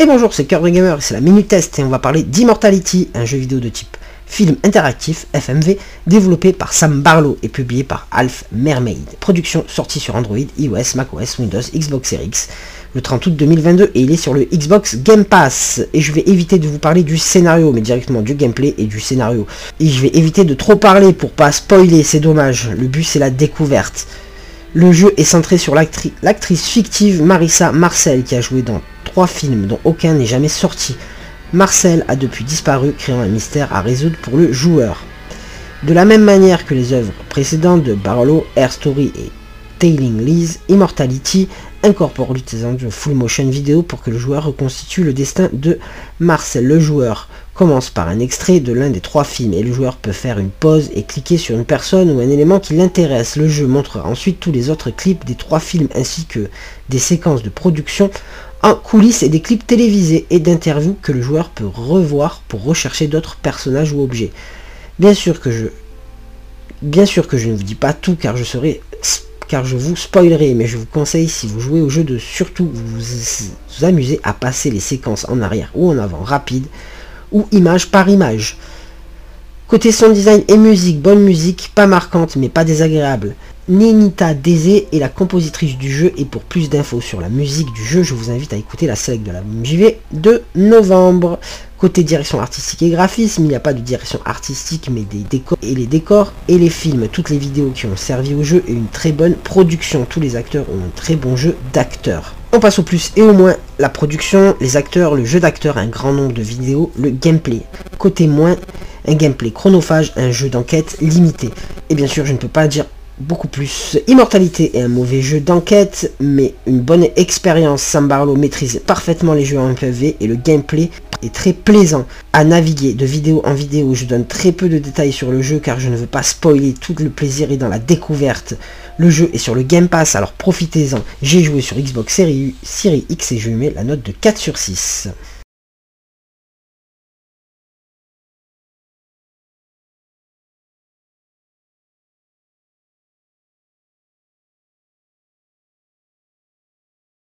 Et bonjour, c'est Cœur de Gamer, c'est la Minute Test et on va parler d'Immortality, un jeu vidéo de type film interactif FMV développé par Sam Barlow et publié par Alf Mermaid. Production sortie sur Android, iOS, macOS, Windows, Xbox Series X le 30 août 2022 et il est sur le Xbox Game Pass. Et je vais éviter de vous parler du scénario, mais directement du gameplay et du scénario. Et je vais éviter de trop parler pour pas spoiler, c'est dommage. Le but c'est la découverte. Le jeu est centré sur l'actrice fictive Marissa Marcel qui a joué dans trois films dont aucun n'est jamais sorti. Marcel a depuis disparu, créant un mystère à résoudre pour le joueur. De la même manière que les œuvres précédentes de Barlow, Air Story et Tailing Lee's Immortality incorpore l'utilisation de full motion vidéo pour que le joueur reconstitue le destin de Marcel. Le joueur commence par un extrait de l'un des trois films et le joueur peut faire une pause et cliquer sur une personne ou un élément qui l'intéresse. Le jeu montrera ensuite tous les autres clips des trois films ainsi que des séquences de production en coulisses et des clips télévisés et d'interviews que le joueur peut revoir pour rechercher d'autres personnages ou objets. Bien sûr que je bien sûr que je ne vous dis pas tout car je serai car je vous spoilerai, mais je vous conseille si vous jouez au jeu de surtout vous, vous amuser à passer les séquences en arrière ou en avant rapide ou image par image. Côté son design et musique, bonne musique, pas marquante mais pas désagréable. Nenita Désé est la compositrice du jeu et pour plus d'infos sur la musique du jeu, je vous invite à écouter la select de la JV de novembre. Côté direction artistique et graphisme, il n'y a pas de direction artistique mais des décors et les décors et les films, toutes les vidéos qui ont servi au jeu et une très bonne production. Tous les acteurs ont un très bon jeu d'acteurs. On passe au plus et au moins, la production, les acteurs, le jeu d'acteurs, un grand nombre de vidéos, le gameplay. Côté moins, un gameplay chronophage, un jeu d'enquête limité. Et bien sûr, je ne peux pas dire beaucoup plus. Immortalité est un mauvais jeu d'enquête, mais une bonne expérience. Sam Barlow maîtrise parfaitement les jeux en PV et le gameplay est très plaisant à naviguer de vidéo en vidéo. Je donne très peu de détails sur le jeu car je ne veux pas spoiler. Tout le plaisir est dans la découverte. Le jeu est sur le Game Pass, alors profitez-en. J'ai joué sur Xbox Series, Series X et je lui mets la note de 4 sur 6.